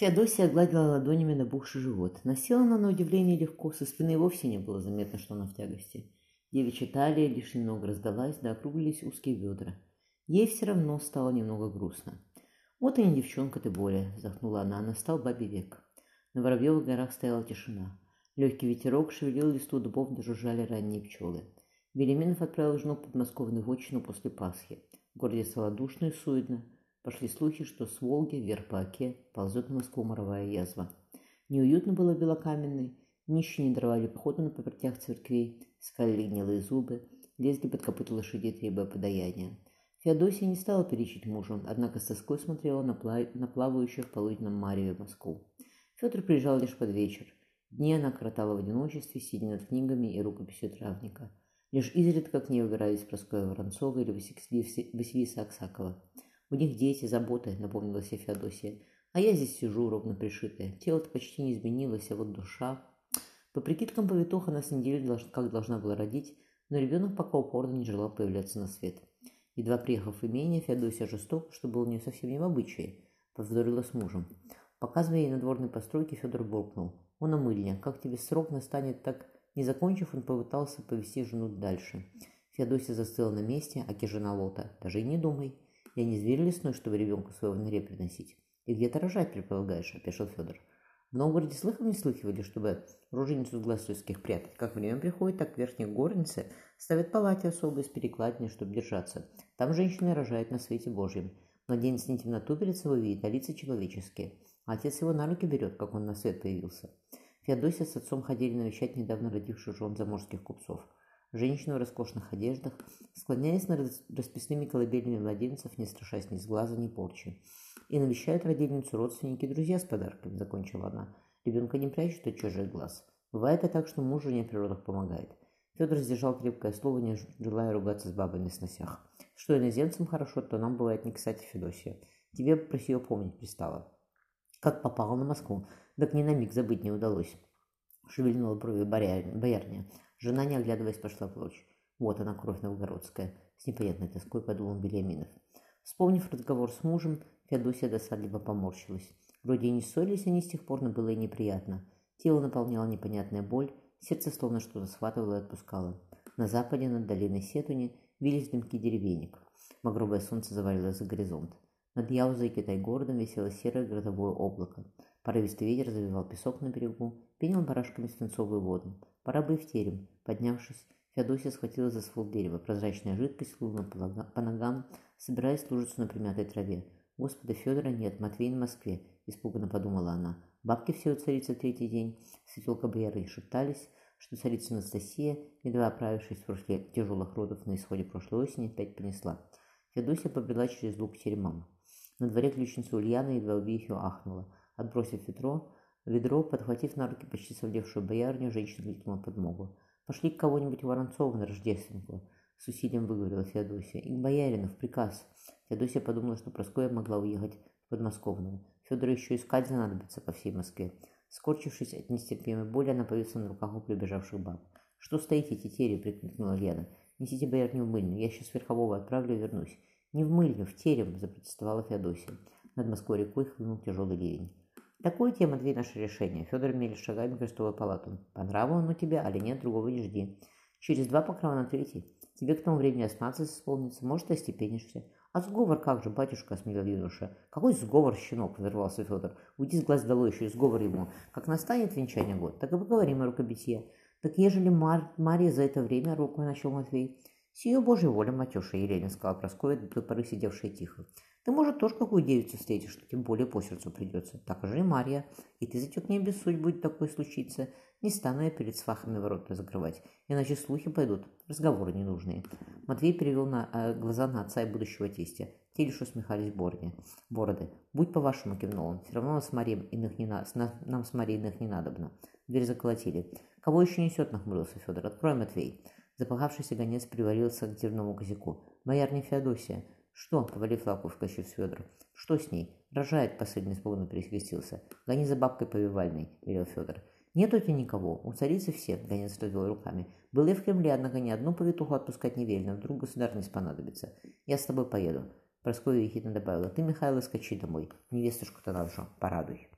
Феодосия гладила ладонями набухший живот. Носила она на удивление легко, со спины вовсе не было заметно, что она в тягости. Девичья талия лишь немного раздалась, да округлились узкие бедра. Ей все равно стало немного грустно. «Вот и не девчонка ты, Боля», — вздохнула она, — настал бабий век. На Воробьевых горах стояла тишина. Легкий ветерок шевелил листу дубов, дожужжали ранние пчелы. Белеменов отправил жену в подмосковную вотчину после Пасхи. В городе стало душно и суетно. Пошли слухи, что с Волги вверх по оке ползет на Москву моровая язва. Неуютно было белокаменной, нищие не дрывали походу на попертях церквей, скалили гнилые зубы, лезли под копыта лошадей, требуя подаяния. Феодосия не стала перечить мужу, однако с тоской смотрела на, пла... на плавающую в полуденном Марьеве Москву. Федор приезжал лишь под вечер. Дни она коротала в одиночестве, сидя над книгами и рукописью травника. Лишь изредка к ней убирались Проскоя Воронцова или Василиса Аксакова. У них дети, заботы, напомнила себе Феодосия. А я здесь сижу, ровно пришитая. Тело-то почти не изменилось, а вот душа... По прикидкам повитух она с неделю как должна была родить, но ребенок пока упорно не желал появляться на свет. Едва приехав в имение, Феодосия жестоко, что было у нее совсем не в обычае, повздорила с мужем. Показывая ей надворные постройки, Федор буркнул. «Он омыльня. Как тебе срок настанет, так...» Не закончив, он попытался повести жену дальше. Феодосия застыла на месте, а жена Лота. «Даже и не думай. Я не зверь лесной, чтобы ребенку своего в норе приносить. И где-то рожать предполагаешь?» – опешил Федор. В Новгороде слыхом не слыхивали, чтобы руженицу с глаз людских прятать. Как время приходит, так в верхней горнице ставят палате особые с перекладиной, чтобы держаться. Там женщины рожают на свете Божьем. Младенец не темноту перед собой видит, а лица человеческие. Отец его на руки берет, как он на свет появился. Феодосия с отцом ходили навещать недавно родивших жен заморских купцов. Женщины в роскошных одеждах, склоняясь над расписными колыбельными младенцев, не страшась ни сглаза, ни порчи. И навещают родильницу родственники и друзья с подарками, закончила она. Ребенка не прячут от чужих глаз. Бывает и так, что муж жене при родах помогает. Федор сдержал крепкое слово, не желая ругаться с бабой на сносях. Что иноземцам хорошо, то нам бывает не кстати, Федосия. Тебе про сие помнить пристало. Как попала на Москву, так ни на миг забыть не удалось. Шевельнула брови боярня. Жена, не оглядываясь, пошла прочь. Вот она, кровь новгородская. С непонятной тоской подумал Беляминов. Вспомнив разговор с мужем, Феодосия досадливо поморщилась. Вроде и не ссорились они с тех пор, но было и неприятно. Тело наполняла непонятная боль, сердце словно что-то схватывало и отпускало. На западе, над долиной Сетуни, вились дымки деревенек. Багровое солнце завалило за горизонт. Над Яузой и Китай-городом висело серое грозовое облако. Порывистый ветер завивал песок на берегу, пенил барашками свинцовую воду. Пора бы и в терем. Поднявшись, Феодосия схватила за ствол дерева. Прозрачная жидкость хлынула по ногам, собираясь лужицу на примятой траве. «Господа Федора нет, Матвей на Москве», – испуганно подумала она. Бабки все у царицы третий день, светелка бояры шептались, что царица Анастасия, едва оправившись после тяжелых родов на исходе прошлой осени, опять понесла. Феодосия побрела через луг к теремам. На дворе ключница Ульяна едва убихью ахнула. Отбросив ведро, ведро, подхватив на руки почти совдевшую боярню, женщина крикнула подмогу. «Пошли к кого-нибудь Воронцова на Рождественку!» С усилием выговорила Феодосия. «И к боярину, в приказ!» Феодосия подумала, что Проскоя могла уехать в подмосковную. Федору еще искать занадобится по всей Москве. Скорчившись от нестерпимой боли, она повисла на руках у прибежавших баб. «Что стоите, тетери?» – прикрикнула Лена. «Несите боярню в мыльню, я сейчас верхового отправлю и вернусь». «Не в мыльню, в терем!» – запротестовала Феодосия. Над Москвой рекой хлынул тяжелый ливень. Такое тема две наши решения. Федор мерил шагами крестовую палату. По нраву он у тебя, али нет, другого не жди. Через два покрова на третий. Тебе к тому времени осмнадцать исполнится, может, остепенишься. А сговор как же, батюшка, осмелел юноша. Какой сговор, щенок, взорвался Федор. Уйди с глаз долой, еще и сговор ему. Как настанет венчание год, так и поговорим о рукобитье. Так ежели Мар Марья за это время руку начал Матвей. «Сию Божья воля, Матюша», — Елена сказала Прасковья, до поры сидевшая тихо. «Ты, может, тоже какую девицу встретишь, что тем более по сердцу придется. Так же и Марья. И ты затек не обессудь, будет такое случиться. Не стану я перед свахами ворота закрывать, иначе слухи пойдут, разговоры ненужные». Матвей перевел на, э, глаза на отца и будущего тестя. Те лишь усмехались борни. бороды. «Будь по-вашему», — кивнул. «Все равно нас с Марией иных не на... нам с Марией иных не надобно». Дверь заколотили. «Кого еще несет?» — нахмурился Федор. «Открой, Матвей». Запахавшийся гонец привалился к дверному косяку. «Боярня Феодосия!» «Что?» — повалив лапу, вскочив Федор. «Что с ней?» «Рожает!» — последний испуганно перекрестился. «Гони за бабкой повивальной!» — велел Федор. «Нет у тебя никого. У царицы все!» — гонец развел руками. «Был я в Кремле, однако ни одну повитуху отпускать не велено. Вдруг государь не спонадобится. Я с тобой поеду». Прасковья ехидно добавила. «Ты, Михаил, скачи домой. Невестушку-то нашу порадуй».